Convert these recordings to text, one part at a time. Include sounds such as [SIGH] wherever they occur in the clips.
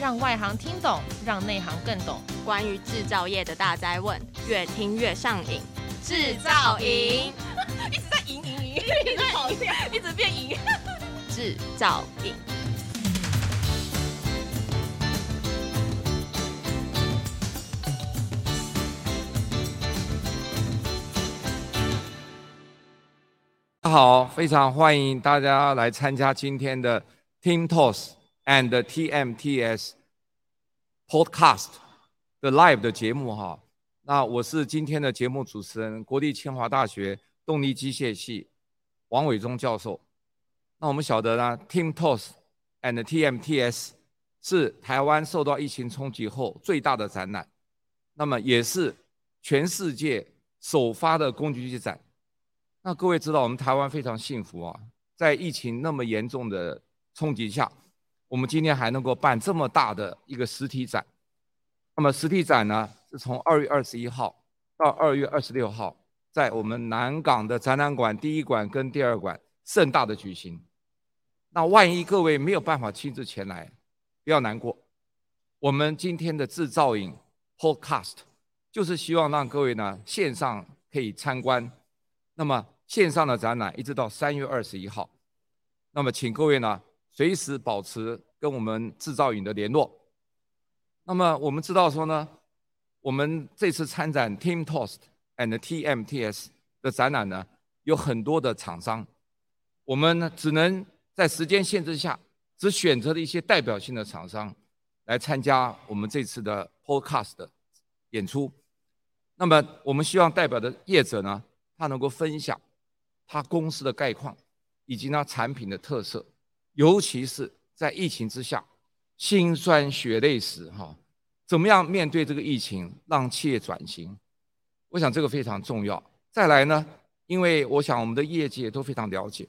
让外行听懂，让内行更懂。关于制造业的大灾问，越听越上瘾。制造营 [LAUGHS] 一直在赢赢赢，一直跑掉，[LAUGHS] 一直变赢。[LAUGHS] 制造营。大家好，非常欢迎大家来参加今天的 TIMTOS and TMTS Podcast 的 Live 的节目哈。那我是今天的节目主持人，国立清华大学动力机械系王伟忠教授。那我们晓得呢，TIMTOS and TMTS 是台湾受到疫情冲击后最大的展览，那么也是全世界首发的工具机展。那各位知道，我们台湾非常幸福啊，在疫情那么严重的冲击下，我们今天还能够办这么大的一个实体展。那么实体展呢，是从二月二十一号到二月二十六号，在我们南港的展览馆第一馆跟第二馆盛大的举行。那万一各位没有办法亲自前来，不要难过。我们今天的制造影 Podcast 就是希望让各位呢线上可以参观。那么线上的展览一直到三月二十一号，那么请各位呢随时保持跟我们制造营的联络。那么我们知道说呢，我们这次参展 Team Toast and TMTS 的展览呢，有很多的厂商，我们呢只能在时间限制下，只选择了一些代表性的厂商来参加我们这次的 Podcast 演出。那么我们希望代表的业者呢，他能够分享。他公司的概况，以及他产品的特色，尤其是在疫情之下，心酸血泪史哈，怎么样面对这个疫情，让企业转型？我想这个非常重要。再来呢，因为我想我们的业界都非常了解，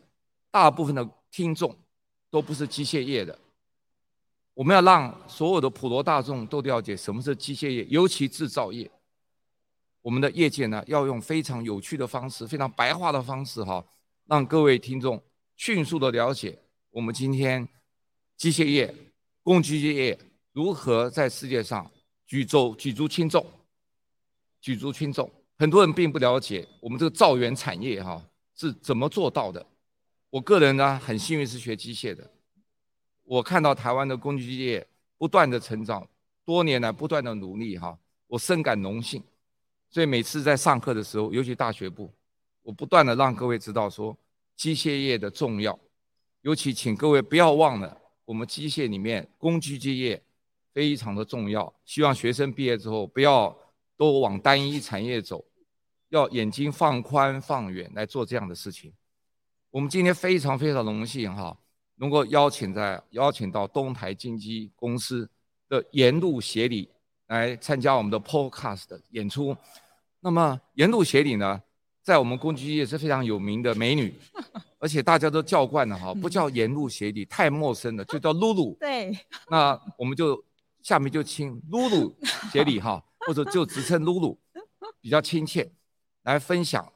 大部分的听众都不是机械业的，我们要让所有的普罗大众都了解什么是机械业，尤其制造业。我们的业界呢，要用非常有趣的方式，非常白话的方式，哈，让各位听众迅速的了解我们今天机械业、工具业如何在世界上举足举足轻重。举足轻重，很多人并不了解我们这个造园产业，哈，是怎么做到的。我个人呢，很幸运是学机械的，我看到台湾的工具业不断的成长，多年来不断的努力，哈，我深感荣幸。所以每次在上课的时候，尤其大学部，我不断的让各位知道说机械业的重要，尤其请各位不要忘了，我们机械里面工具机业非常的重要。希望学生毕业之后不要都往单一产业走，要眼睛放宽放远来做这样的事情。我们今天非常非常荣幸哈，能够邀请在邀请到东台精机公司的沿路协理。来参加我们的 Podcast 演出。那么沿路协理呢，在我们工具机业是非常有名的美女，[LAUGHS] 而且大家都叫惯了哈，不叫沿路协理太陌生了，就叫露露。[LAUGHS] 对。那我们就下面就请露露 [LAUGHS] 协理哈，或者就直称露露，比较亲切，来分享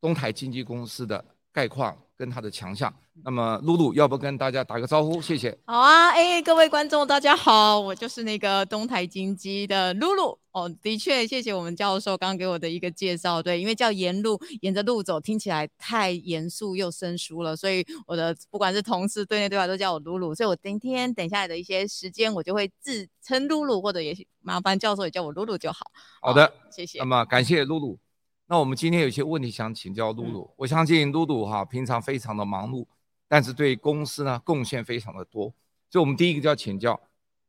东台经纪公司的概况跟他的强项。那么露露，要不跟大家打个招呼？谢谢。好啊，哎、欸，各位观众，大家好，我就是那个东台金鸡的露露。哦，的确，谢谢我们教授刚刚给我的一个介绍。对，因为叫沿路，沿着路走，听起来太严肃又生疏了，所以我的不管是同事对内对外都叫我露露。所以我今天等下来的一些时间，我就会自称露露，或者也麻烦教授也叫我露露就好。好的，谢谢。那么感谢露露。那我们今天有些问题想请教露露。嗯、我相信露露哈，平常非常的忙碌。但是对公司呢贡献非常的多，所以我们第一个就要请教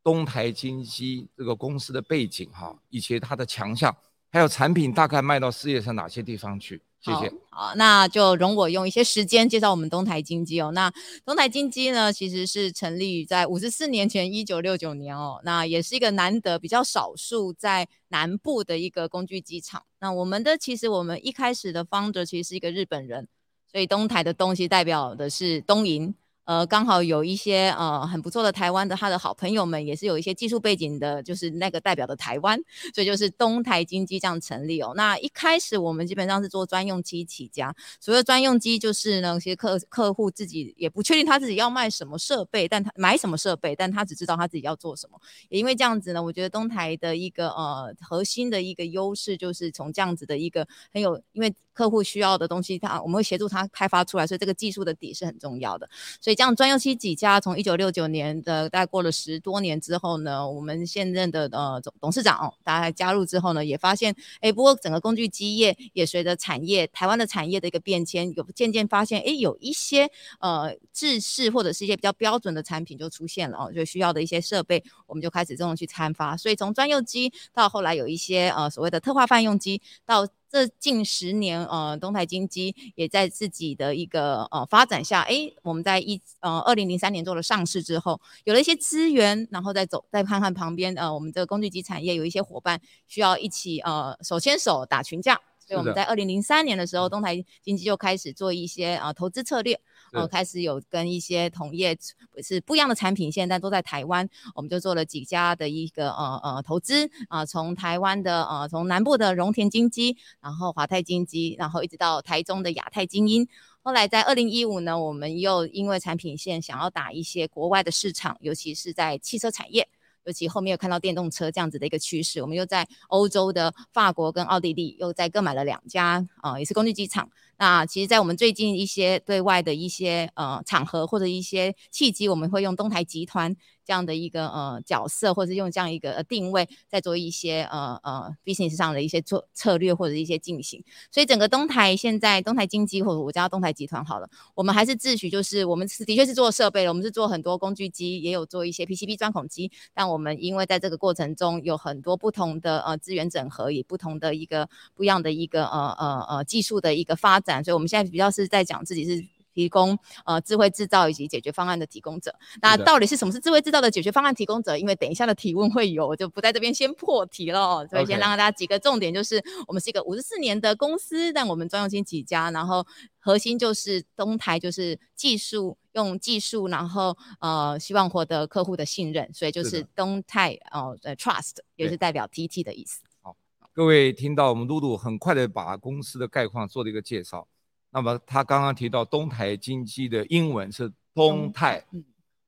东台精机这个公司的背景哈，以及它的强项，还有产品大概卖到世界上哪些地方去？谢谢。好，好，那就容我用一些时间介绍我们东台精机哦。那东台精机呢，其实是成立于在五十四年前，一九六九年哦。那也是一个难得比较少数在南部的一个工具机厂。那我们的其实我们一开始的 founder 其实是一个日本人。所以东台的东西代表的是东瀛，呃，刚好有一些呃很不错的台湾的他的好朋友们，也是有一些技术背景的，就是那个代表的台湾，所以就是东台精机这样成立哦。那一开始我们基本上是做专用机起家，所谓专用机就是呢，其实客客户自己也不确定他自己要卖什么设备，但他买什么设备，但他只知道他自己要做什么。也因为这样子呢，我觉得东台的一个呃核心的一个优势就是从这样子的一个很有，因为客户需要的东西，他我们会协助他开发出来，所以这个技术的底是很重要的，所以。这样专用机几家，从一九六九年的大概过了十多年之后呢，我们现任的呃总董事长、哦、大家加入之后呢，也发现，哎，不过整个工具机业也随着产业台湾的产业的一个变迁，有渐渐发现，哎，有一些呃制式或者是一些比较标准的产品就出现了哦，就需要的一些设备，我们就开始这种去参发，所以从专用机到后来有一些呃所谓的特化泛用机到。这近十年，呃，东台经济也在自己的一个呃发展下，诶，我们在一呃二零零三年做了上市之后，有了一些资源，然后再走，再看看旁边，呃，我们这个工具机产业有一些伙伴需要一起呃手牵手打群架，所以我们在二零零三年的时候，东台经济就开始做一些呃投资策略。呃，开始有跟一些同业是不一样的产品线，但都在台湾，我们就做了几家的一个呃呃投资啊，从、台湾的呃从南部的荣田精机，然后华泰精机，然后一直到台中的亚太精英。后来在二零一五呢，我们又因为产品线想要打一些国外的市场，尤其是在汽车产业，尤其后面又看到电动车这样子的一个趋势，我们又在欧洲的法国跟奥地利又再各买了两家啊、也是工具机厂。那其实，在我们最近一些对外的一些呃场合或者一些契机，我们会用东台集团。这样的一个呃角色，或者是用这样一个呃定位，在做一些呃呃 business 上的一些做策略或者一些进行。所以整个东台现在东台精机或者我叫东台集团好了，我们还是自诩就是我们是的确是做设备的，我们是做很多工具机，也有做一些 PCB 钻孔机。但我们因为在这个过程中有很多不同的呃资源整合，也不同的一个不一样的一个呃呃呃技术的一个发展，所以我们现在比较是在讲自己是。提供呃智慧制造以及解决方案的提供者，那到底是什么是智慧制造的解决方案提供者？因为等一下的提问会有，我就不在这边先破题了，[LAUGHS] 所以先让大家几个重点，就是我们是一个五十四年的公司，但我们专用机起家，然后核心就是东台就是技术用技术，然后呃希望获得客户的信任，所以就是东泰哦、呃、trust 也是代表 TT 的意思。好，各位听到我们露露很快的把公司的概况做了一个介绍。那么他刚刚提到东台经济的英文是东泰，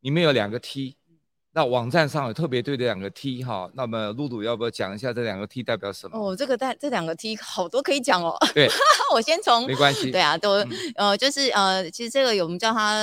里面有两个 T，那网站上有特别对这两个 T 哈。那么露露要不要讲一下这两个 T 代表什么？哦，这个代这两个 T 好多可以讲哦。对，[LAUGHS] 我先从没关系。对啊，都、嗯、呃就是呃，其实这个我们叫它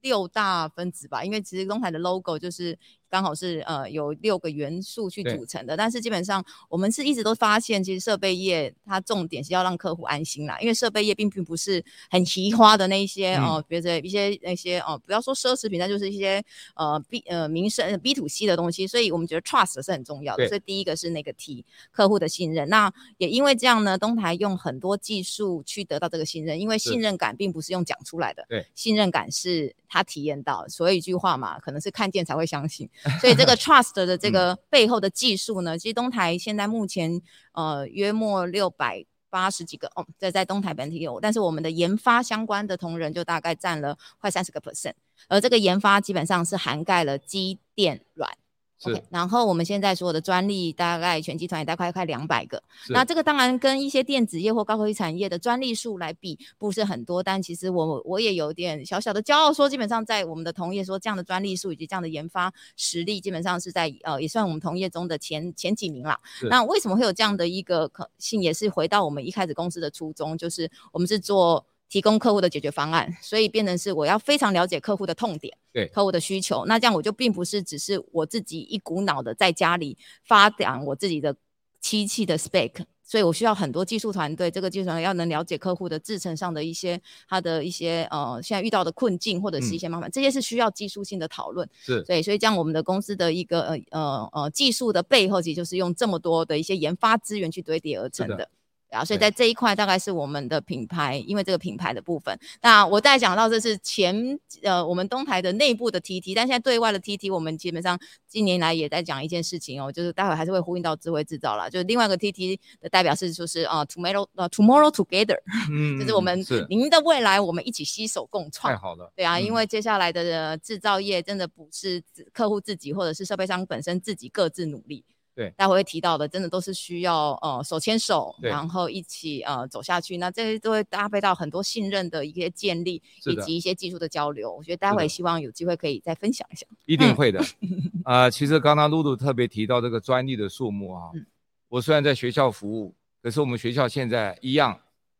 六大分子吧，因为其实东台的 logo 就是。刚好是呃有六个元素去组成的，但是基本上我们是一直都发现，其实设备业它重点是要让客户安心啦，因为设备业并并不是很奇花的那一些哦，比如说一些那些哦，不要说奢侈品，那就是一些呃 B 呃民生 B to C 的东西，所以我们觉得 trust 是很重要的。所以第一个是那个 T 客户的信任，那也因为这样呢，东台用很多技术去得到这个信任，因为信任感并不是用讲出来的，对，信任感是他体验到，所以一句话嘛，可能是看见才会相信。所以这个 [LAUGHS] trust 的这个背后的技术呢，其实东台现在目前呃约莫六百八十几个哦，在在东台本体有，但是我们的研发相关的同仁就大概占了快三十个 percent，而这个研发基本上是涵盖了机电软。是，okay, 然后我们现在所有的专利大概全集团也大概快两百个，那这个当然跟一些电子业或高科技产业的专利数来比不是很多，但其实我我也有点小小的骄傲，说基本上在我们的同业说这样的专利数以及这样的研发实力，基本上是在呃也算我们同业中的前前几名啦。那为什么会有这样的一个可信，也是回到我们一开始公司的初衷，就是我们是做。提供客户的解决方案，所以变成是我要非常了解客户的痛点，对客户的需求。那这样我就并不是只是我自己一股脑的在家里发展我自己的机器的 spec，所以我需要很多技术团队。这个技术团队要能了解客户的制程上的一些他的一些呃现在遇到的困境或者是一些麻烦，嗯、这些是需要技术性的讨论。是，对，所以这样我们的公司的一个呃呃呃技术的背后，其实就是用这么多的一些研发资源去堆叠而成的。啊，所以在这一块大概是我们的品牌，因为这个品牌的部分。那我再讲到这是前呃我们东台的内部的 TT，但现在对外的 TT，我们基本上近年来也在讲一件事情哦，就是待会还是会呼应到智慧制造啦，就是另外一个 TT 的代表是就是啊 Tomorrow 呃 Tomorrow Together，嗯，[LAUGHS] 就是我们您的未来我们一起携手共创。太好了，对啊，嗯、因为接下来的制造业真的不是客户自己或者是设备商本身自己各自努力。对，待会会提到的，真的都是需要呃手牵手，然后一起呃走下去。那这些都会搭配到很多信任的一些建立，以及一些技术的交流。我觉得待会希望有机会可以再分享一下。一定会的。[LAUGHS] 啊、呃，其实刚刚露露特别提到这个专利的数目啊，嗯、我虽然在学校服务，可是我们学校现在一样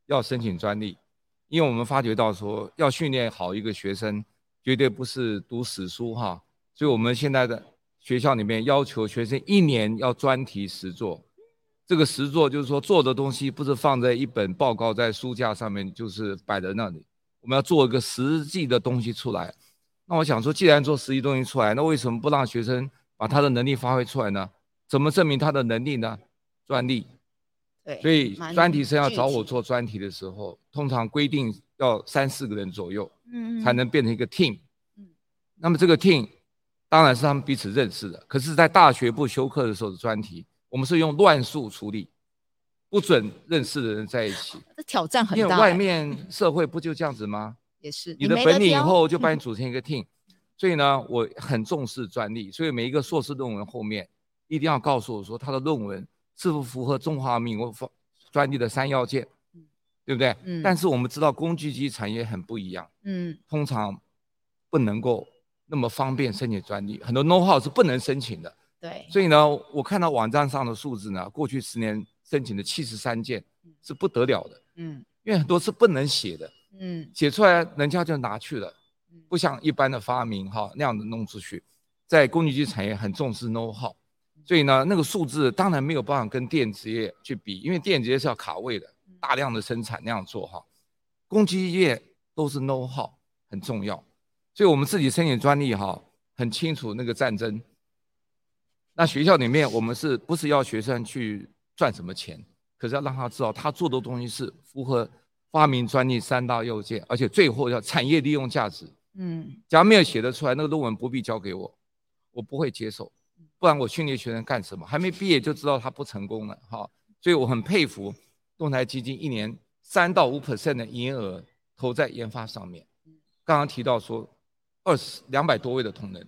要申请专利，因为我们发觉到说要训练好一个学生，绝对不是读死书哈。所以我们现在的。学校里面要求学生一年要专题实做，这个实做就是说做的东西不是放在一本报告在书架上面，就是摆在那里。我们要做一个实际的东西出来。那我想说，既然做实际东西出来，那为什么不让学生把他的能力发挥出来呢？怎么证明他的能力呢？专利。对。所以专题生要找我做专题的时候，通常规定要三四个人左右，嗯，才能变成一个 team。嗯。那么这个 team。当然是他们彼此认识的，可是，在大学部修课的时候的专题，我们是用乱数处理，不准认识的人在一起。这挑战很大。因为外面社会不就这样子吗？[LAUGHS] 也是。你的本领以后就把你组成一个 team，所以呢，我很重视专利，所以每一个硕士论文后面一定要告诉我说他的论文是否符合中华民国专利的三要件，对不对？嗯。但是我们知道工具机产业很不一样，嗯，通常不能够。那么方便申请专利，很多 know-how 是不能申请的。对，所以呢，我看到网站上的数字呢，过去十年申请的七十三件，是不得了的。嗯，因为很多是不能写的。嗯，写出来人家就拿去了，不像一般的发明哈那样的弄出去。在工具机产业很重视 know-how，所以呢，那个数字当然没有办法跟电子业去比，因为电子业是要卡位的，大量的生产那样做哈。工具机业都是 know-how 很重要。所以我们自己申请专利哈，很清楚那个战争。那学校里面我们是不是要学生去赚什么钱？可是要让他知道他做的东西是符合发明专利三大要件，而且最后要产业利用价值。嗯，假如没有写得出来，那个论文不必交给我，我不会接受。不然我训练学生干什么？还没毕业就知道他不成功了哈。所以我很佩服东台基金一年三到五 percent 的营业额投在研发上面。刚刚提到说。二十两百多位的同仁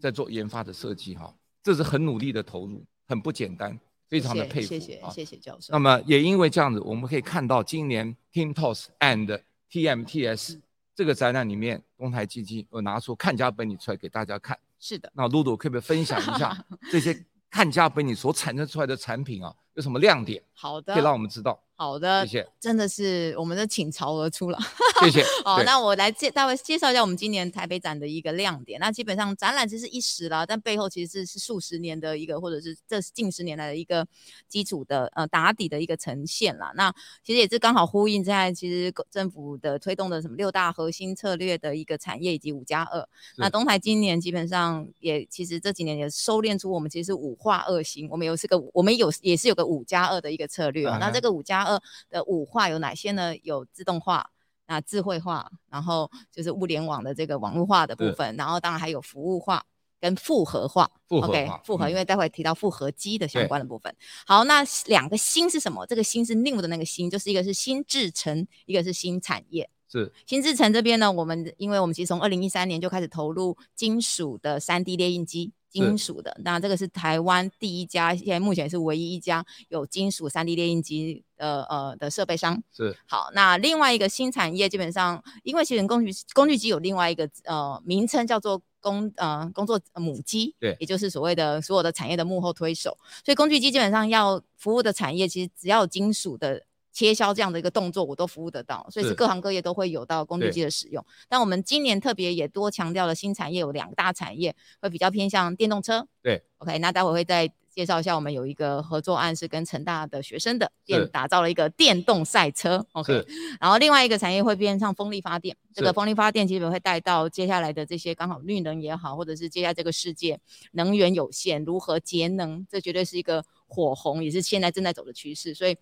在做研发的设计哈，这是很努力的投入，很不简单，非常的佩服。谢谢谢谢教授。那么也因为这样子，我们可以看到今年 Timtos and TMTS 这个展览里面，东台基金有拿出看家本领出来给大家看。是的。那露露可不可以分享一下 [LAUGHS] 这些看家本领所产生出来的产品啊，有什么亮点？好的，可以让我们知道。好的，谢谢。真的是我们的倾巢而出了，谢谢。好，那我来介大概介绍一下我们今年台北展的一个亮点。那基本上展览其实是一时啦，但背后其实是是数十年的一个，或者是这近十年来的一个基础的呃打底的一个呈现啦。那其实也是刚好呼应在其实政府的推动的什么六大核心策略的一个产业以及五加二。那东台今年基本上也其实这几年也收敛出我们其实是五化二型，我们有是个我们有也是有个五加二的一个策略。Uh huh. 那这个五加二的五化有哪些呢？有自动化、那智慧化，然后就是物联网的这个网络化的部分，然后当然还有服务化跟复合化。复合化，OK，复合，因为待会提到复合机的相关的部分。好，那两个新是什么？这个新是 new 的那个新，就是一个是新制成，一个是新产业。是新制成这边呢，我们因为我们其实从二零一三年就开始投入金属的三 D 列印机。金属的，那这个是台湾第一家，现在目前是唯一一家有金属 3D 列印机的呃的设备商。是好，那另外一个新产业，基本上因为其实工具工具机有另外一个呃名称叫做工呃工作母机，对，也就是所谓的所有的产业的幕后推手，所以工具机基本上要服务的产业，其实只要有金属的。切削这样的一个动作，我都服务得到，所以是各行各业都会有到工具机的使用。但我们今年特别也多强调了新产业，有两大产业会比较偏向电动车。对，OK，那待会会再介绍一下，我们有一个合作案是跟成大的学生的电打造了一个电动赛车。OK，[LAUGHS] 然后另外一个产业会偏向风力发电，这个风力发电基本会带到接下来的这些刚好绿能也好，或者是接下来这个世界能源有限，如何节能，这绝对是一个火红，也是现在正在走的趋势，所以。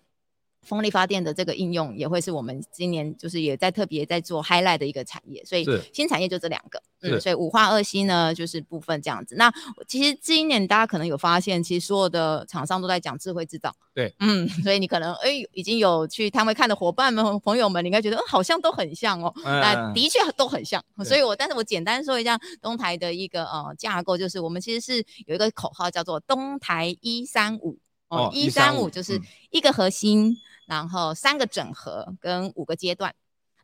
风力发电的这个应用也会是我们今年就是也在特别在做 highlight 的一个产业，所以新产业就这两个，嗯，所以五化二矽呢就是部分这样子。那其实今年大家可能有发现，其实所有的厂商都在讲智慧制造，对，嗯，[LAUGHS] 所以你可能哎已经有去摊位看的伙伴们朋友们，你应该觉得、嗯、好像都很像哦，那、嗯、的确都很像。所以我但是我简单说一下东台的一个呃架构，就是我们其实是有一个口号叫做东台一三五哦，一三五就是一个核心。嗯然后三个整合跟五个阶段，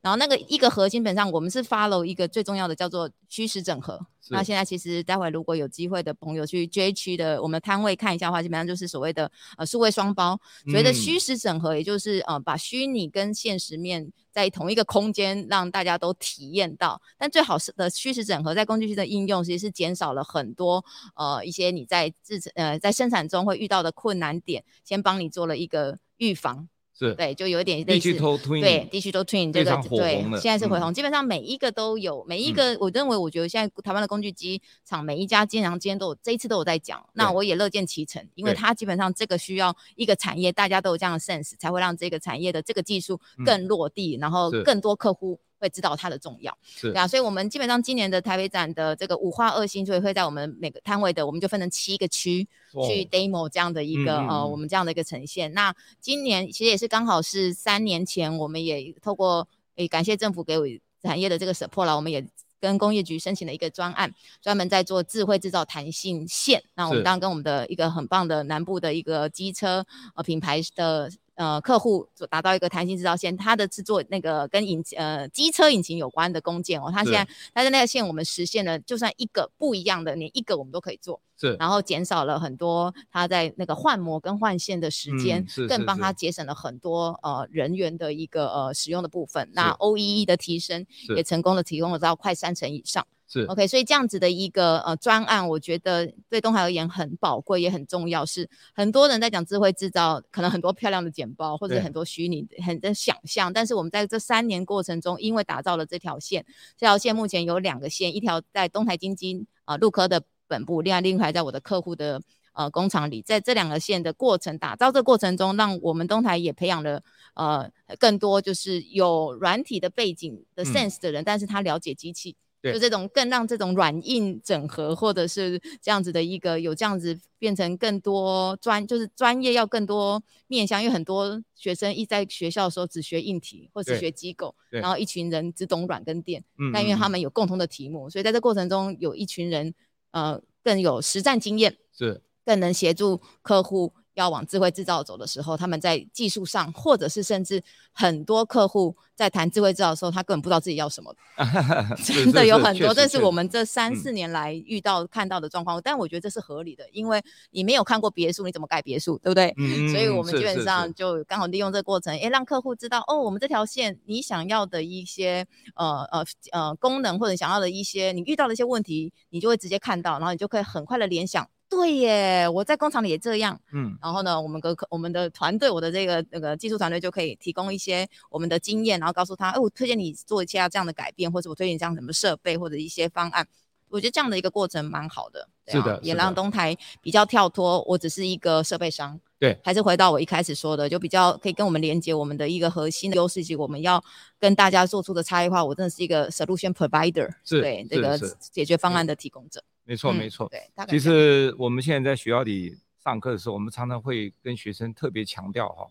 然后那个一个核心，基本上我们是 follow 一个最重要的叫做虚实整合。那现在其实待会如果有机会的朋友去 J 区的我们的摊位看一下的话，基本上就是所谓的呃数位双包。所谓的虚实整合，也就是呃把虚拟跟现实面在同一个空间让大家都体验到。但最好是的虚实整合在工具区的应用，其实是减少了很多呃一些你在制呃在生产中会遇到的困难点，先帮你做了一个预防。是。对，就有一点类似对，Digital Twin 这个对，现在是回红，嗯、基本上每一个都有，每一个我认为，我觉得现在台湾的工具机厂每一家经常今天都有，这一次都有在讲，那我也乐见其成，因为它基本上这个需要一个产业，大家都有这样的 sense，才会让这个产业的这个技术更落地，嗯、然后更多客户。会知道它的重要，是啊，所以我们基本上今年的台北展的这个五化二星，就会会在我们每个摊位的，我们就分成七个区去 demo 这样的一个、哦、呃，我们这样的一个呈现。那今年其实也是刚好是三年前，我们也透过诶感谢政府给我产业的这个 support 了，我们也跟工业局申请了一个专案，专门在做智慧制造弹性线。那我们当然跟我们的一个很棒的南部的一个机车呃品牌的。呃，客户做达到一个弹性制造线，它的制作那个跟引呃机车引擎有关的工件哦，它现在它的那个线我们实现了，就算一个不一样的，连一个我们都可以做，是，然后减少了很多他在那个换模跟换线的时间，嗯、是更帮他节省了很多呃人员的一个呃使用的部分。那 OEE 的提升也成功的提供了到快三成以上。是 OK，所以这样子的一个呃专案，我觉得对东海而言很宝贵，也很重要。是很多人在讲智慧制造，可能很多漂亮的简报或者很多虚拟很的想象，但是我们在这三年过程中，因为打造了这条线，这条线目前有两个线，一条在东台晶基啊陆科的本部，另外另外在我的客户的呃工厂里，在这两个线的过程打造这过程中，让我们东台也培养了呃更多就是有软体的背景的 sense 的人，嗯、但是他了解机器。就这种更让这种软硬整合，或者是这样子的一个有这样子变成更多专，就是专业要更多面向，因为很多学生一在学校的时候只学硬体或是学机构，然后一群人只懂软跟电，但因为他们有共同的题目，所以在这过程中有一群人呃更有实战经验，是更能协助客户。要往智慧制造走的时候，他们在技术上，或者是甚至很多客户在谈智慧制造的时候，他根本不知道自己要什么，[LAUGHS] 真的有很多。这是我们这三四年来遇到看到的状况，但我觉得这是合理的，因为你没有看过别墅，你怎么盖别墅，对不对？嗯，所以我们基本上就刚好利用这个过程，诶，让客户知道哦，我们这条线你想要的一些呃呃呃功能，或者想要的一些你遇到的一些问题，你就会直接看到，然后你就可以很快的联想。对耶，我在工厂里也这样。嗯，然后呢，我们个我们的团队，我的这个那个技术团队就可以提供一些我们的经验，然后告诉他，哎，我推荐你做一下这样的改变，或者我推荐这样什么设备或者一些方案。我觉得这样的一个过程蛮好的，对啊，是的，也让东台比较跳脱，我只是一个设备商。对，还是回到我一开始说的，就比较可以跟我们连接我们的一个核心的优势，及我们要跟大家做出的差异化。我真的是一个 solution provider，是对这个解决方案的提供者。没错，没错。对，其实我们现在在学校里上课的时候，我们常常会跟学生特别强调哈，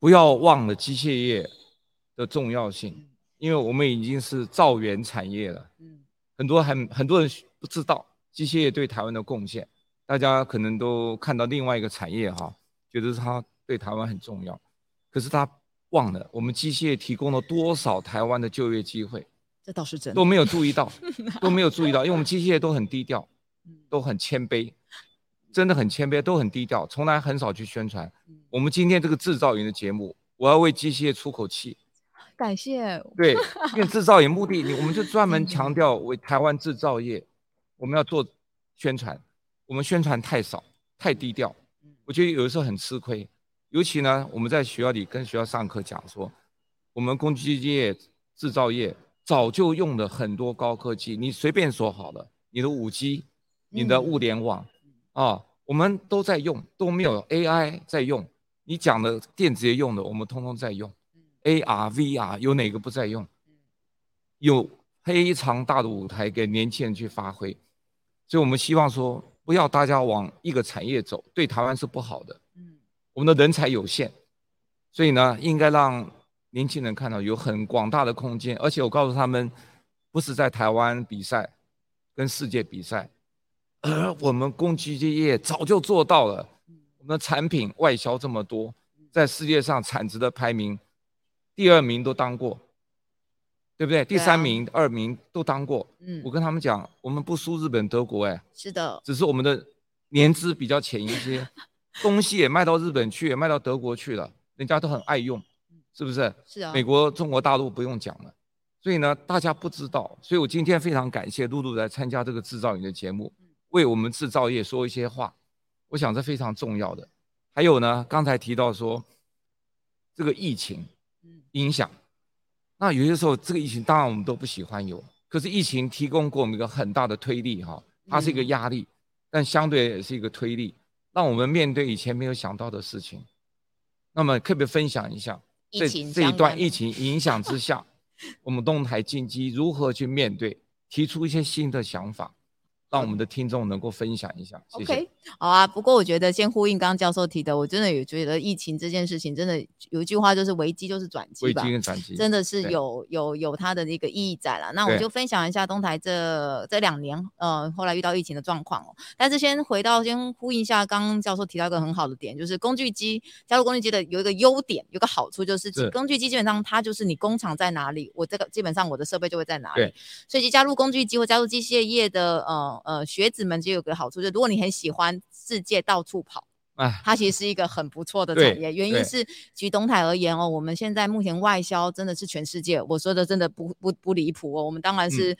不要忘了机械业的重要性，因为我们已经是造园产业了。嗯，很多很很多人不知道机械业对台湾的贡献，大家可能都看到另外一个产业哈，觉得它对台湾很重要，可是他忘了我们机械业提供了多少台湾的就业机会。这倒是真的，都没有注意到，[LAUGHS] 都没有注意到，因为我们机械业都很低调，都很谦卑，真的很谦卑，都很低调，从来很少去宣传。我们今天这个制造营的节目，我要为机械业出口气，[LAUGHS] 感谢。对，[LAUGHS] 因为制造业目的，我们就专门强调为台湾制造业，我们要做宣传，我们宣传太少，太低调，我觉得有的时候很吃亏。尤其呢，我们在学校里跟学校上课讲说，我们工具机业制造业。早就用了很多高科技，你随便说好了，你的五 G，你的物联网，啊，我们都在用，都没有 AI 在用，你讲的电子业用的，我们通通在用。AR、VR 有哪个不在用？有非常大的舞台给年轻人去发挥，所以我们希望说，不要大家往一个产业走，对台湾是不好的。我们的人才有限，所以呢，应该让年轻人看到有很广大的空间，而且我告诉他们，不是在台湾比赛，跟世界比赛，而我们工具机业早就做到了。我们的产品外销这么多，在世界上产值的排名。第二名都当过，对不对？第三名、啊、二名都当过。嗯，我跟他们讲，我们不输日本、德国，哎，是的，只是我们的年资比较浅一些，东西也卖到日本去，也卖到德国去了，人家都很爱用，是不是？是啊。美国、中国大陆不用讲了，所以呢，大家不知道，所以我今天非常感谢露露来参加这个制造营的节目，为我们制造业说一些话，我想这非常重要的。还有呢，刚才提到说这个疫情。影响，那有些时候这个疫情当然我们都不喜欢有，可是疫情提供给我们一个很大的推力哈，它是一个压力，但相对也是一个推力，让我们面对以前没有想到的事情。那么特别分享一下，这这一段疫情影响之下，[LAUGHS] 我们东台金机如何去面对，提出一些新的想法。让我们的听众能够分享一下。谢谢。好啊。不过我觉得先呼应刚刚教授提的，我真的也觉得疫情这件事情，真的有一句话就是危机就是转机吧。危机跟转机真的是有有有它的一个意义在了。那我就分享一下东台这这两年，呃，后来遇到疫情的状况哦。但是先回到先呼应一下，刚刚教授提到一个很好的点，就是工具机加入工具机的有一个优点，有个好处就是工具机基本上它就是你工厂在哪里，我这个基本上我的设备就会在哪里。对。所以加入工具机或加入机械业的呃。呃，学子们就有个好处，就是如果你很喜欢世界到处跑，哎，它其实是一个很不错的产业。原因是举东台而言哦，我们现在目前外销真的是全世界，我说的真的不不不离谱哦。我们当然是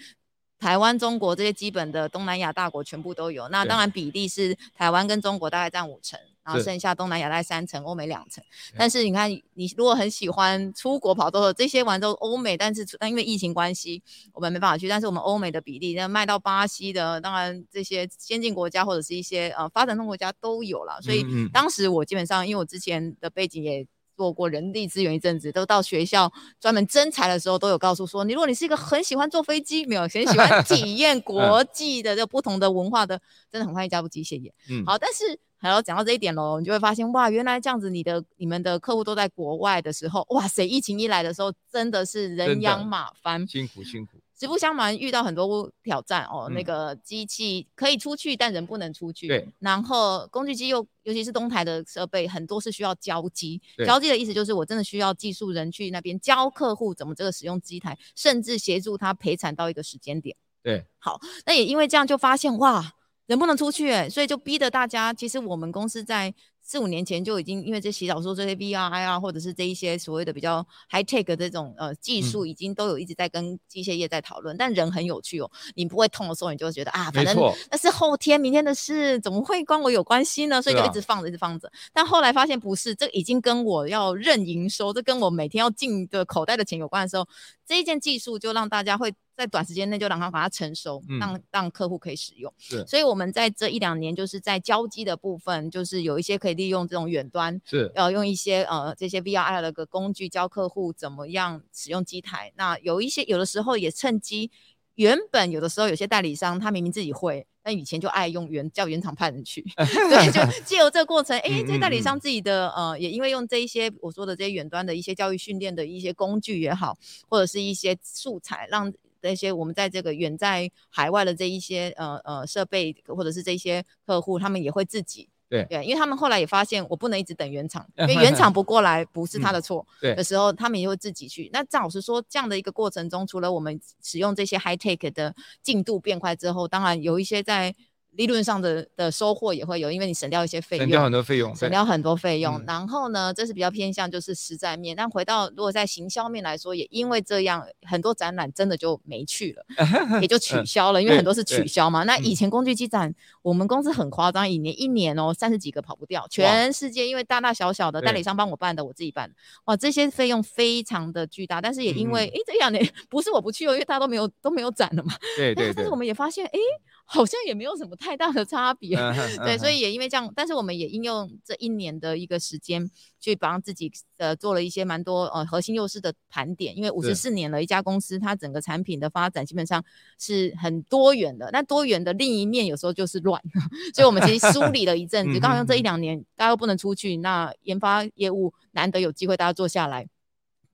台湾、中国这些基本的东南亚大国全部都有，那当然比例是台湾跟中国大概占五成。然后剩下东南亚大概三成，欧美两成。但是你看，你如果很喜欢出国跑，都这些玩都欧美，但是但因为疫情关系，我们没办法去。但是我们欧美的比例，那卖到巴西的，当然这些先进国家或者是一些呃发展中国家都有了。所以当时我基本上，因为我之前的背景也做过人力资源一阵子，都到学校专门征才的时候，都有告诉说，你如果你是一个很喜欢坐飞机，没有很喜欢 [LAUGHS] 体验国际的这不同的文化的，真的很欢迎加入机械业。嗯，好，但是。还要讲到这一点喽，你就会发现哇，原来这样子，你的你们的客户都在国外的时候，哇塞，疫情一来的时候，真的是人仰马翻，辛苦辛苦。实不相瞒，遇到很多挑战哦。嗯、那个机器可以出去，但人不能出去。对。然后工具机又，尤其是东台的设备，很多是需要交机。交机的意思就是，我真的需要技术人去那边教客户怎么这个使用机台，甚至协助他陪产到一个时间点。对。好，那也因为这样就发现哇。人不能出去，欸，所以就逼得大家。其实我们公司在四五年前就已经，因为这洗澡说这些 VR 啊，或者是这一些所谓的比较 high tech 的这种呃技术，已经都有一直在跟机械业在讨论，嗯。但人很有趣哦，你不会痛的时候，你就会觉得啊，反正那是后天、明天的事，怎么会关我有关系呢？所以就一直放着，一直放着。但后来发现不是，这已经跟我要认营收，这跟我每天要进的口袋的钱有关的时候，这一件技术就让大家会。在短时间内就让它把它成熟，嗯、让让客户可以使用。是，所以我们在这一两年，就是在交机的部分，就是有一些可以利用这种远端，是，呃，用一些呃这些 VR 的个工具教客户怎么样使用机台。那有一些有的时候也趁机，原本有的时候有些代理商他明明自己会，但以前就爱用原叫原厂派人去，[LAUGHS] 对，就 [LAUGHS] 借由这个过程，哎、欸，这些代理商自己的呃也因为用这一些我说的这些远端的一些教育训练的一些工具也好，或者是一些素材让。这些我们在这个远在海外的这一些呃呃设备，或者是这些客户，他们也会自己对对，因为他们后来也发现，我不能一直等原厂，因为 [LAUGHS] 原厂不过来不是他的错。对的时候，他们也会自己去。那张老师说，这样的一个过程中，除了我们使用这些 high tech 的进度变快之后，当然有一些在。利润上的的收获也会有，因为你省掉一些费用，省掉很多费用，省掉很多费用。然后呢，这是比较偏向就是实在面。但回到如果在行销面来说，也因为这样，很多展览真的就没去了，[LAUGHS] 也就取消了，因为很多是取消嘛。那以前工具机展，我们公司很夸张，一年一年哦，三十几个跑不掉，全世界因为大大小小的代理商帮我办的，我自己办，哇，这些费用非常的巨大。但是也因为哎、嗯、这两年 [LAUGHS] 不是我不去哦，因为大家都没有都没有展了嘛。对对对。但是我们也发现哎。好像也没有什么太大的差别。[LAUGHS] 对，所以也因为这样，但是我们也应用这一年的一个时间，去帮自己呃做了一些蛮多呃核心优势的盘点。因为五十四年了，一家公司它整个产品的发展基本上是很多元的，那多元的另一面有时候就是乱，[LAUGHS] 所以我们其实梳理了一阵子，刚好用这一两年大家都不能出去，那研发业务难得有机会大家坐下来。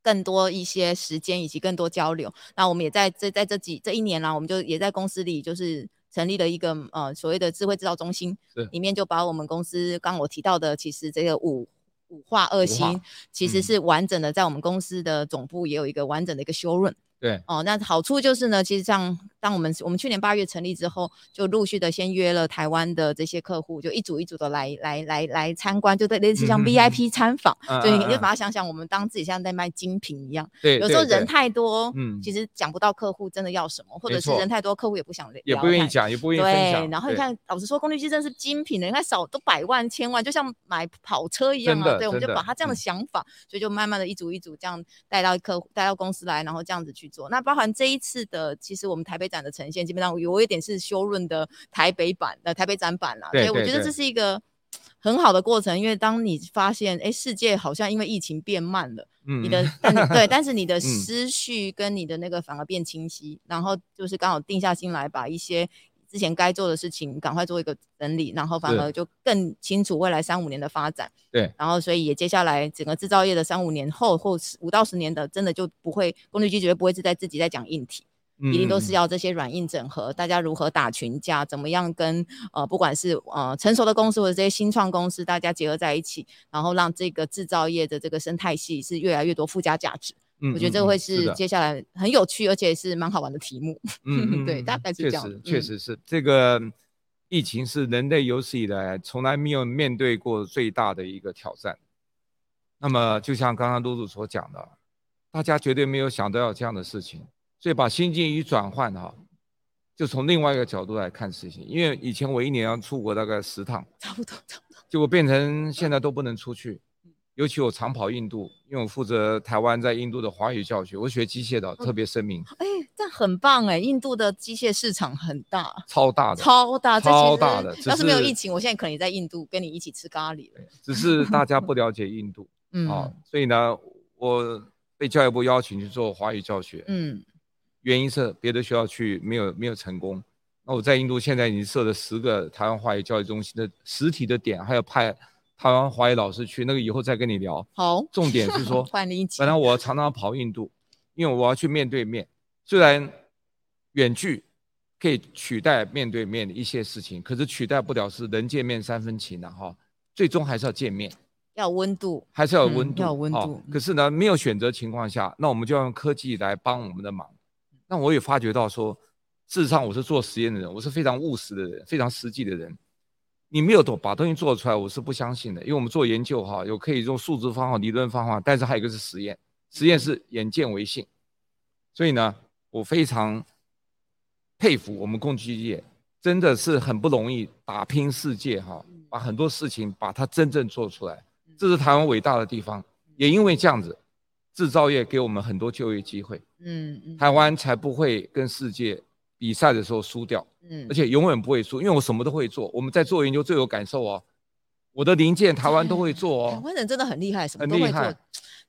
更多一些时间以及更多交流，那我们也在这在这几这一年啦，我们就也在公司里就是成立了一个呃所谓的智慧制造中心，里面就把我们公司刚刚我提到的，其实这个五五化二新，其实是完整的在我们公司的总部也有一个完整的一个 showroom。对。哦，那好处就是呢，其实像当我们我们去年八月成立之后，就陆续的先约了台湾的这些客户，就一组一组的来来来来参观，就类似像 VIP 参访，所以你就把它想想，我们当自己像在卖精品一样。对，有时候人太多，嗯，其实讲不到客户真的要什么，或者是人太多，客户也不想聊，也不愿意讲，也不愿意分享。对，然后你看，老实说，功率机真的是精品的，你看少都百万千万，就像买跑车一样啊。对，我们就把他这样的想法，所以就慢慢的一组一组这样带到客户带到公司来，然后这样子去做。那包含这。一次的，其实我们台北展的呈现，基本上有一点是修润的台北版的台北展版啦，所以我觉得这是一个很好的过程。因为当你发现，哎，世界好像因为疫情变慢了，嗯，你的但对，[LAUGHS] 但是你的思绪跟你的那个反而变清晰，嗯、然后就是刚好定下心来，把一些之前该做的事情赶快做一个整理，然后反而就更清楚未来三五年的发展。对，然后所以也接下来整个制造业的三五年后或五到十年的，真的就不会功率机绝对不会是在自己在讲硬体，嗯、一定都是要这些软硬整合，大家如何打群架，怎么样跟呃不管是呃成熟的公司或者这些新创公司，大家结合在一起，然后让这个制造业的这个生态系是越来越多附加价值。我觉得这个会是接下来很有趣，而且是蛮好玩的题目。嗯，[LAUGHS] 对，大概是这样。确实，确实是这个疫情是人类有史以来从来没有面对过最大的一个挑战。那么，就像刚刚露露所讲的，大家绝对没有想到要这样的事情，所以把心境一转换哈，就从另外一个角度来看事情。因为以前我一年要出国大概十趟，差不多，差不多，结果变成现在都不能出去。尤其我常跑印度，因为我负责台湾在印度的华语教学，我学机械的，特别声明。哎、欸，这很棒哎！印度的机械市场很大，超大的，超大，超大的。要是没有疫情，我现在可能也在印度跟你一起吃咖喱了。只是大家不了解印度，[LAUGHS] 嗯，啊，所以呢，我被教育部邀请去做华语教学，嗯，原因是别的学校去没有没有成功。那我在印度现在已经设了十个台湾华语教育中心的实体的点，还要派。台湾华语老师去那个以后再跟你聊。好，重点是说，[LAUGHS] 本来我常常跑印度，因为我要去面对面。虽然远距可以取代面对面的一些事情，可是取代不了是人见面三分情的哈。最终还是要见面，要温度，还是要有温度，要温度。可是呢，没有选择情况下，那我们就要用科技来帮我们的忙。那我也发觉到说，事实上我是做实验的人，我是非常务实的人，非常实际的人。你没有把东西做出来，我是不相信的。因为我们做研究哈，有可以用数字方法、理论方法，但是还有一个是实验。实验是眼见为信，所以呢，我非常佩服我们功率机业，真的是很不容易，打拼世界哈，把很多事情把它真正做出来，这是台湾伟大的地方。也因为这样子，制造业给我们很多就业机会，嗯嗯，台湾才不会跟世界比赛的时候输掉。嗯，而且永远不会输，因为我什么都会做。我们在做研究最有感受哦。我的零件台湾都会做哦。台湾人真的很厉害，什么都会做。很厉害。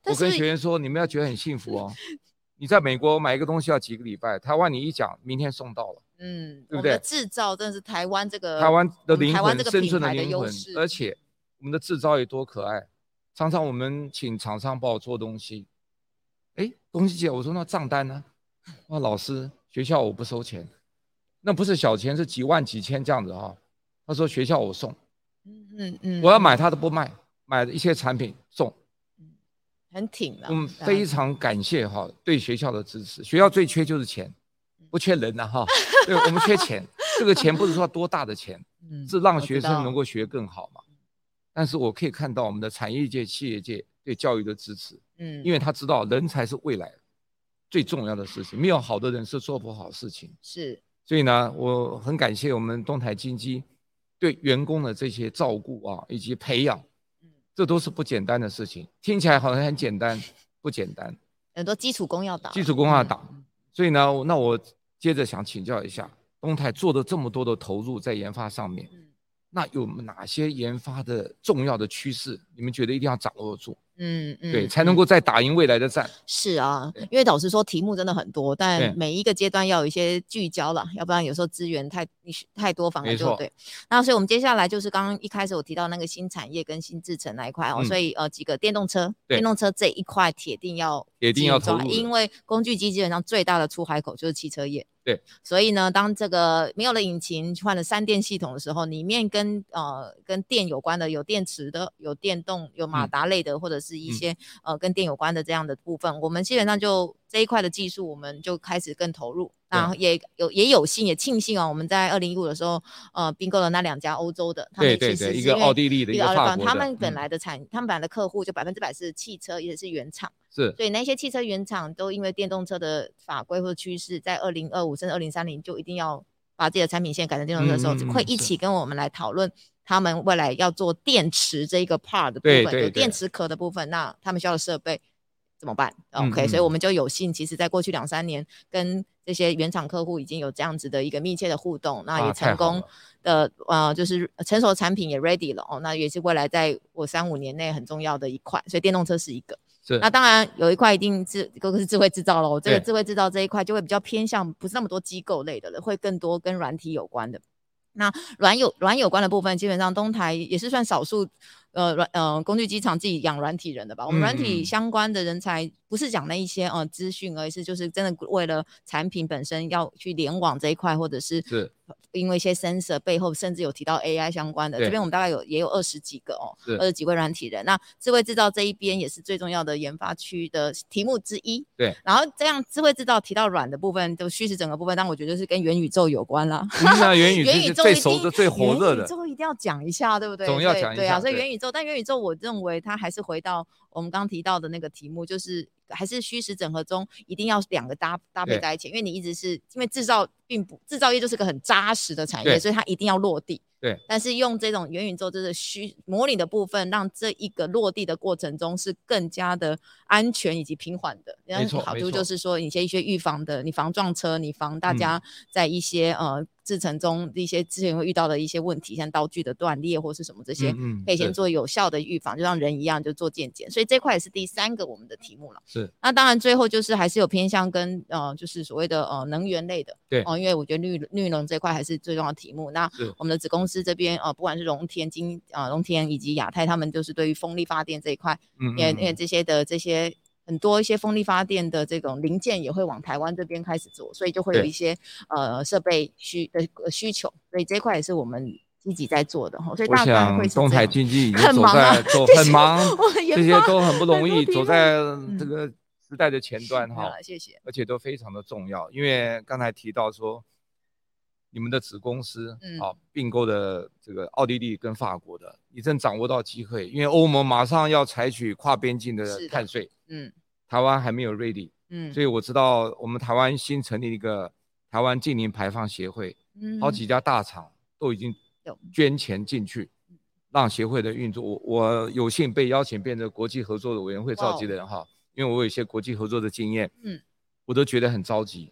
我跟学员说，你们要觉得很幸福哦。[LAUGHS] 你在美国买一个东西要几个礼拜，台湾你一讲，明天送到了。嗯，对不对？制造真的是台湾这个台湾的灵魂，生存的灵魂。而且我们的制造业多可爱，常常我们请厂商帮我做东西。哎，东西姐，我说那账单呢？啊，老师，学校我不收钱。那不是小钱，是几万几千这样子哈。他说学校我送，嗯嗯嗯，我要买他都不卖，买一些产品送，很挺的。嗯，非常感谢哈对学校的支持。学校最缺就是钱，不缺人呐哈。对，我们缺钱，这个钱不是说多大的钱，[LAUGHS] 是让学生能够学更好嘛。但是我可以看到我们的产业界、企业界对教育的支持，嗯，因为他知道人才是未来最重要的事情，没有好的人是做不好事情。是。所以呢，我很感谢我们东台精机对员工的这些照顾啊，以及培养，这都是不简单的事情。听起来好像很简单，[LAUGHS] 不简单。很多基础功要打，基础功要打。所以呢，那我接着想请教一下东台做的这么多的投入在研发上面，嗯、那有哪些研发的重要的趋势，你们觉得一定要掌握住？嗯嗯，对，才能够再打赢未来的战。是啊，因为老实说，题目真的很多，但每一个阶段要有一些聚焦了，要不然有时候资源太太多，反而就对。那所以我们接下来就是刚刚一开始我提到那个新产业跟新制程那一块哦，所以呃几个电动车，电动车这一块铁定要铁定要抓，因为工具机基本上最大的出海口就是汽车业。对，所以呢，当这个没有了引擎，换了三电系统的时候，里面跟呃跟电有关的，有电池的，有电动，有马达类的，或者是一些、嗯、呃跟电有关的这样的部分，我们基本上就这一块的技术，我们就开始更投入。然后也有也有幸也庆幸啊，我们在二零一五的时候，呃，并购了那两家欧洲的，他们其实是一个奥地利的，一个法国的，他们本来的产，嗯、他们本来的客户就百分之百是汽车，也是原厂。是，所以那些汽车原厂都因为电动车的法规或者趋势，在二零二五甚至二零三零就一定要把自己的产品线改成电动车的时候，会一起跟我们来讨论他们未来要做电池这一个 part 的部分，就电池壳的部分，那他们需要的设备怎么办？OK，、嗯、所以我们就有幸，其实在过去两三年跟这些原厂客户已经有这样子的一个密切的互动，那也成功的啊、呃，就是成熟的产品也 ready 了哦，那也是未来在我三五年内很重要的一块，所以电动车是一个。是，那当然有一块一定是，这个是智慧制造喽。这个智慧制造这一块就会比较偏向，不是那么多机构类的了，会更多跟软体有关的。那软有软有关的部分，基本上东台也是算少数，呃软呃工具机场自己养软体人的吧。我们软体相关的人才不是讲那一些呃资讯，而是就是真的为了产品本身要去联网这一块，或者是是。因为一些 sensor 背后甚至有提到 AI 相关的，这边我们大概有也有二十几个哦，二十几位软体人。那智慧制造这一边也是最重要的研发区的题目之一。对，然后这样智慧制造提到软的部分，就虚实整个部分，但我觉得是跟元宇宙有关啦。那元宇 [LAUGHS] 宙最熟的、最火热的，元宇宙一定要讲一下，对不对？总要讲一下。对啊，所以元宇宙，但元宇宙我认为它还是回到我们刚刚提到的那个题目，就是。还是虚实整合中一定要两个搭搭配在一起，因为你一直是因为制造并不制造业就是个很扎实的产业，所以它一定要落地。对，但是用这种元宇宙，就是虚模拟的部分，让这一个落地的过程中是更加的安全以及平缓的。没错，好处就是说，你一些预防的，你防撞车，你防大家在一些、嗯、呃。制程中一些之前会遇到的一些问题，像道具的断裂或是什么这些，可以先做有效的预防，就像人一样就做健检。所以这块也是第三个我们的题目了。是。那当然最后就是还是有偏向跟呃就是所谓的呃能源类的。对。哦，因为我觉得绿绿能这块还是最重要的题目。那我们的子公司这边呃不管是龙田金啊龙田以及亚太，他们就是对于风力发电这一块，嗯，因为因为这些的这些。很多一些风力发电的这种零件也会往台湾这边开始做，所以就会有一些呃设备需的需求，所以这一块也是我们积极在做的哈。所以大家会是东台经济已经很忙啊，走 [LAUGHS] 很忙，这些都很不容易，走在这个时代的前端哈。谢谢，而且都非常的重要，因为刚才提到说你们的子公司啊并购的这个奥地利跟法国的，你正掌握到机会，因为欧盟马上要采取跨边境的碳税。嗯，台湾还没有 ready，嗯，所以我知道我们台湾新成立一个台湾近零排放协会，嗯，好几家大厂都已经捐钱进去，让协会的运作。我我有幸被邀请变成国际合作的委员会召集的人哈，因为我有一些国际合作的经验，嗯，我都觉得很着急，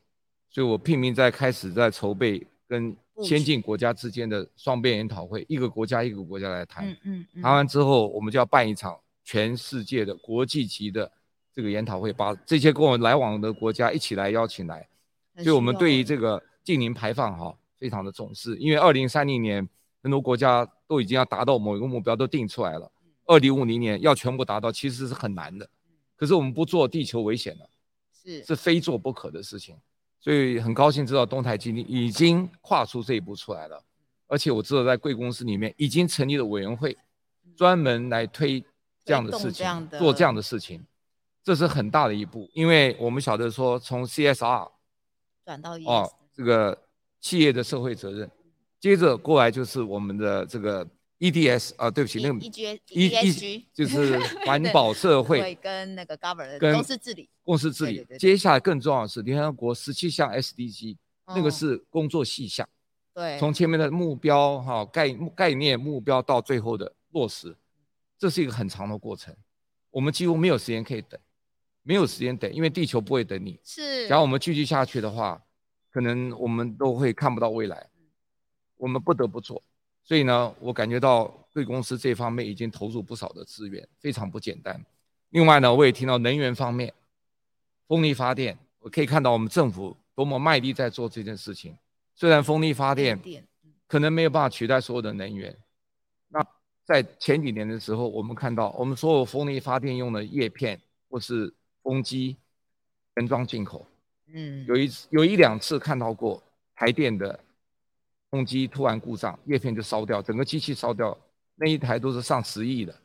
所以我拼命在开始在筹备跟先进国家之间的双边研讨会，一个国家一个国家来谈，嗯嗯，谈完之后我们就要办一场全世界的国际级的。这个研讨会把这些跟我们来往的国家一起来邀请来，所以我们对于这个净零排放哈非常的重视，因为二零三零年很多国家都已经要达到某一个目标都定出来了，二零五零年要全部达到其实是很难的，可是我们不做地球危险了，是。是非做不可的事情，所以很高兴知道东台基金已经跨出这一步出来了，而且我知道在贵公司里面已经成立了委员会，专门来推这样的事情，做这样的事情。这是很大的一步，因为我们晓得说，从 CSR 转到哦，这个企业的社会责任，接着过来就是我们的这个 EDS 啊，对不起，那个 ESG 就是环保社会 [LAUGHS] 跟那个 governance 跟公司治理，公司治理。接下来更重要的是联合国十七项 SDG，那个是工作细项。对，从前面的目标哈概概念目标到最后的落实，这是一个很长的过程，我们几乎没有时间可以等。没有时间等，因为地球不会等你。是，假如我们继续下去的话，可能我们都会看不到未来，我们不得不做。所以呢，我感觉到贵公司这方面已经投入不少的资源，非常不简单。另外呢，我也听到能源方面，风力发电，我可以看到我们政府多么卖力在做这件事情。虽然风力发电可能没有办法取代所有的能源，那在前几年的时候，我们看到我们所有风力发电用的叶片或是风机原装进口。嗯，有一有一两次看到过台电的风机突然故障，叶片就烧掉，整个机器烧掉，那一台都是上十亿的，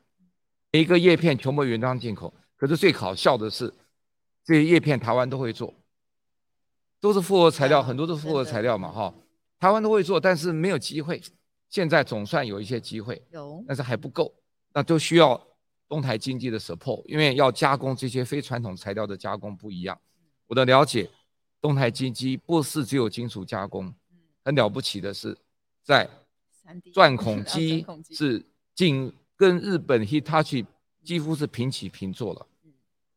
每一个叶片全部原装进口。可是最搞笑的是，这些叶片台湾都会做，都是复合材料，很多都是复合材料嘛，哈，台湾都会做，但是没有机会。现在总算有一些机会，有，但是还不够，那都需要东台经济的 support，因为要加工这些非传统材料的加工不一样。我的了解。东台经济不是只有金属加工，很了不起的是，[LAUGHS] 在钻孔机是进跟日本 Hitachi 几乎是平起平坐了。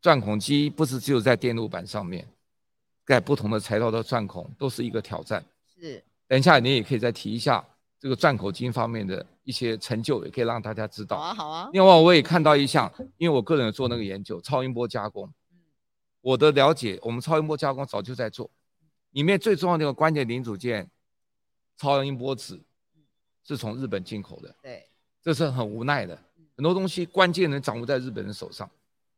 钻孔机不是只有在电路板上面，盖不同的材料的钻孔都是一个挑战。是，等一下你也可以再提一下这个钻孔机方面的一些成就，也可以让大家知道。好啊，好啊。另外我也看到一项，因为我个人有做那个研究，超音波加工。我的了解，我们超音波加工早就在做，里面最重要的一个关键零组件，超音波纸，是从日本进口的。对，这是很无奈的，很多东西关键能掌握在日本人手上，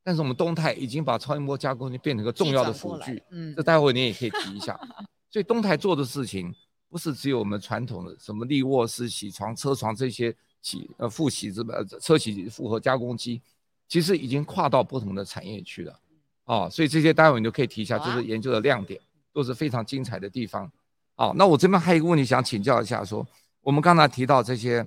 但是我们东泰已经把超音波加工变成一个重要的辅具。嗯，这待会你也可以提一下。[LAUGHS] 所以东泰做的事情，不是只有我们传统的什么立卧式铣床、车床这些銑呃副銑什么车銑复合加工机，其实已经跨到不同的产业去了。啊，所以这些待会你就可以提一下，这是研究的亮点，都是非常精彩的地方。好，那我这边还有一个问题想请教一下，说我们刚才提到这些，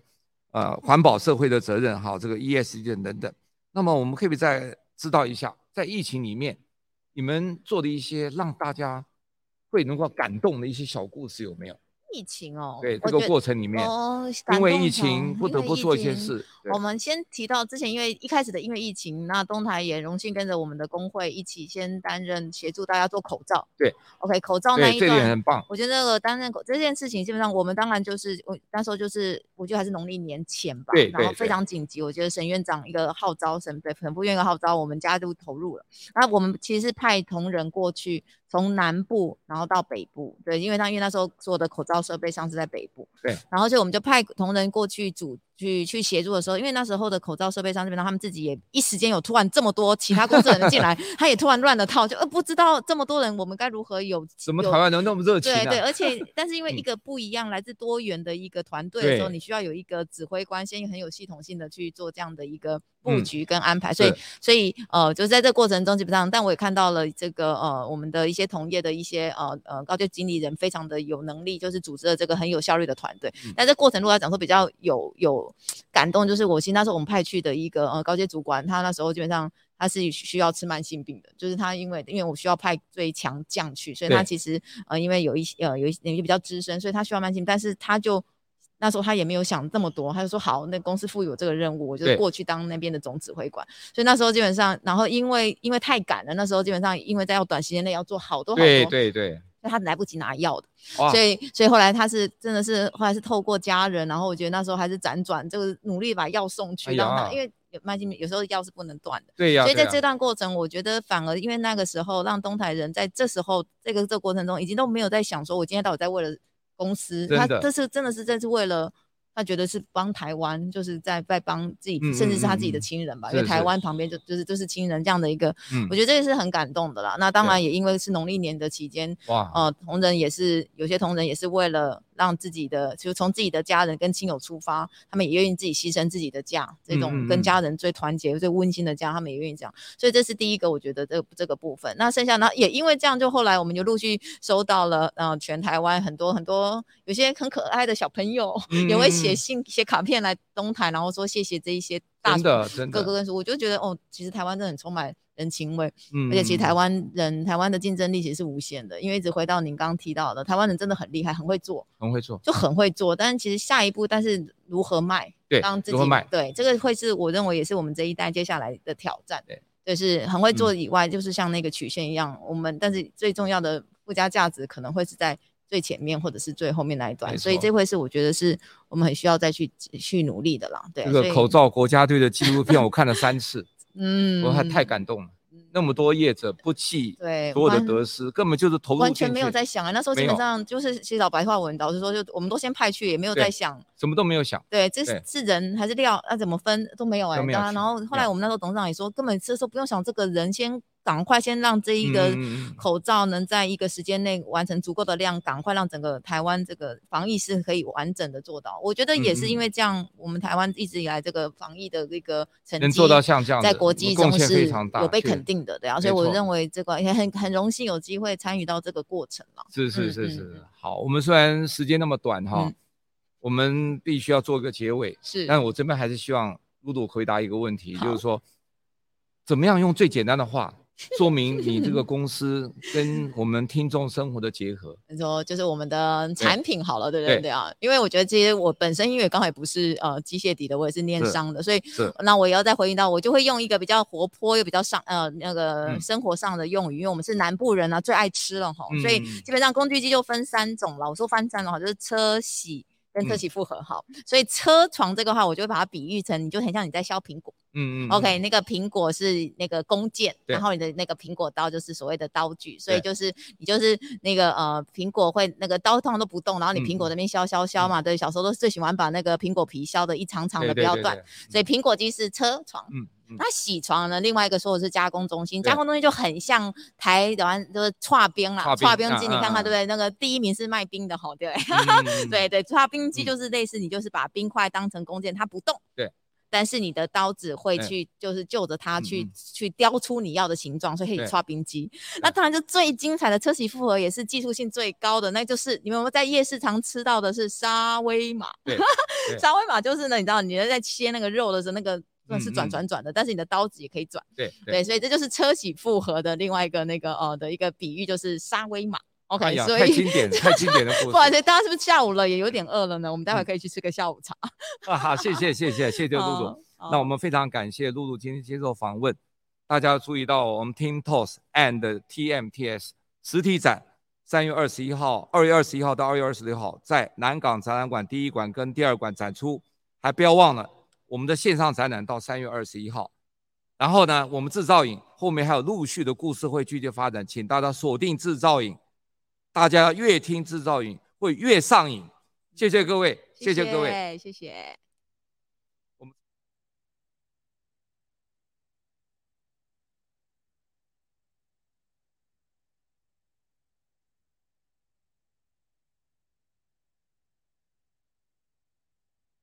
呃，环保社会的责任，哈，这个 ESG 等等，那么我们可不可以再知道一下，在疫情里面，你们做的一些让大家会能够感动的一些小故事有没有？疫情哦，对这个过程里面，哦，因为疫情不得不做一些事。我们先提到之前，因为一开始的因为疫情，那东台也荣幸跟着我们的工会一起先担任协助大家做口罩。对，OK，口罩那一段这很棒。我觉得这个担任口这件事情，基本上我们当然就是我那时候就是，我觉得还是农历年前吧。对，然后非常紧急，我觉得沈院长一个号召，沈对沈部院一个号召，我们家都投入了。那我们其实是派同仁过去。从南部然后到北部，对，因为他因为那时候所有的口罩设备上是在北部，对，然后所以我们就派同仁过去组。去去协助的时候，因为那时候的口罩设备商这边，他们自己也一时间有突然这么多其他工作人员进来，[LAUGHS] 他也突然乱了套，就呃不知道这么多人我们该如何有怎么台湾能那么热情、啊？对对，而且但是因为 [LAUGHS] 一个不一样、嗯、来自多元的一个团队的时候，你需要有一个指挥官，先很有系统性的去做这样的一个布局跟安排，嗯、所以所以呃就是在这过程中基本上，但我也看到了这个呃我们的一些同业的一些呃呃高阶经理人非常的有能力，就是组织了这个很有效率的团队，嗯、但这过程如果来讲说比较有有感动。就是我其实那时候我们派去的一个呃高阶主管，他那时候基本上他是需要吃慢性病的，就是他因为因为我需要派最强将去，所以他其实呃因为有一些呃有一些比较资深，所以他需要慢性病，但是他就那时候他也没有想这么多，他就说好，那公司赋予我这个任务，我就过去当那边的总指挥官。所以那时候基本上，然后因为因为太赶了，那时候基本上因为在要短时间内要做好多好多，对对对。他来不及拿药的，所以所以后来他是真的是后来是透过家人，然后我觉得那时候还是辗转就是努力把药送去，让他因为慢性病有时候药是不能断的，对呀，所以在这段过程，我觉得反而因为那个时候让东台人在这时候这个这个过程中已经都没有在想说我今天到底在为了公司，他这是真的是这是为了。他觉得是帮台湾，就是在在帮自己，甚至是他自己的亲人吧，因为台湾旁边就就是就是亲人这样的一个，嗯、我觉得这个是很感动的啦。那当然也因为是农历年的期间，哇，呃，同仁也是有些同仁也是为了。让自己的，就从自己的家人跟亲友出发，他们也愿意自己牺牲自己的家，这种跟家人最团结、最温馨的家，他们也愿意这样。所以这是第一个，我觉得这这个部分。那剩下呢，也因为这样，就后来我们就陆续收到了，嗯、呃，全台湾很多很多有些很可爱的小朋友，嗯、[LAUGHS] 也会写信、写卡片来东台，然后说谢谢这一些大哥哥跟叔，我就觉得哦，其实台湾真的很充满。人情味，嗯，而且其实台湾人，台湾的竞争力其实是无限的，因为一直回到您刚刚提到的，台湾人真的很厉害，很会做，很会做，就很会做。但是其实下一步，但是如何卖，对，让自己卖，对，这个会是我认为也是我们这一代接下来的挑战，对，就是很会做以外，嗯、就是像那个曲线一样，我们但是最重要的附加价值可能会是在最前面或者是最后面那一段，所以这会是我觉得是我们很需要再去去努力的啦。对，这个口罩国家队的纪录片 [LAUGHS] 我看了三次，嗯，我还太感动了。那么多业者不计对所有的得失，根本就是投入完全没有在想啊。那时候基本上就是其实老白话文，老师说就我们都先派去，也没有在想，什么都没有想。对，这是是人还是料，那怎么分都没有哎。然后后来我们那时候董事长也说，根本这时候不用想这个人先。赶快先让这一个口罩能在一个时间内完成足够的量，赶快让整个台湾这个防疫是可以完整的做到。我觉得也是因为这样，我们台湾一直以来这个防疫的这个成绩做到像这样，在国际中是有被肯定的，对啊。所以我认为这个也很很荣幸有机会参与到这个过程了。是是是是，好，我们虽然时间那么短哈，我们必须要做一个结尾，是，但我这边还是希望露露回答一个问题，就是说，怎么样用最简单的话。说明你这个公司跟我们听众生活的结合，你说就是我们的产品好了，对不对？对啊，因为我觉得这些我本身因为刚好也不是呃机械底的，我也是念商的，所以那我也要再回应到，我就会用一个比较活泼又比较上呃那个生活上的用语，因为我们是南部人啊，最爱吃了哈，所以基本上工具机就分三种了。我说分三种哈，就是车銑跟车企复合哈，所以车床这个话，我就会把它比喻成，你就很像你在削苹果。嗯嗯，OK，那个苹果是那个弓箭，然后你的那个苹果刀就是所谓的刀具，所以就是你就是那个呃苹果会那个刀通常都不动，然后你苹果那边削削削嘛，对，小时候都最喜欢把那个苹果皮削的一长长的不要断，所以苹果机是车床，嗯，那洗床呢，另外一个说的是加工中心，加工中心就很像台湾就是剉冰啦，剉冰机你看看对不对？那个第一名是卖冰的吼，对，对 [LAUGHS] 对，剉冰机就是类似你就是把冰块当成弓箭，它不动，对。但是你的刀子会去，就是就着它去去雕出你要的形状，所以可以剉冰机。那当然就最精彩的车銑复合，也是技术性最高的，那就是你们有没有在夜市常吃到的是沙威玛。[LAUGHS] 沙威玛就是呢，你知道你在切那个肉的时候，那个那是转转转的，但是你的刀子也可以转。对对，所以这就是车企复合的另外一个那个呃的一个比喻，就是沙威玛。OK，、哎、所以太经典，太经典的故事。[LAUGHS] 不好意思，大家是不是下午了，也有点饿了呢？我们待会可以去吃个下午茶。啊，好，谢谢，谢谢，谢谢露露。那我们非常感谢露露今天接受访问。大家注意到，我们 TIMTOS and TMTS 实体展，三月二十一号、二月二十一号到二月二十六号在南港展览馆第一馆跟第二馆展出，还不要忘了我们的线上展览到三月二十一号。然后呢，我们制造影后面还有陆续的故事会继续发展，请大家锁定制造影。大家越听制造影会越上瘾，谢谢各位，谢谢，各位，谢谢。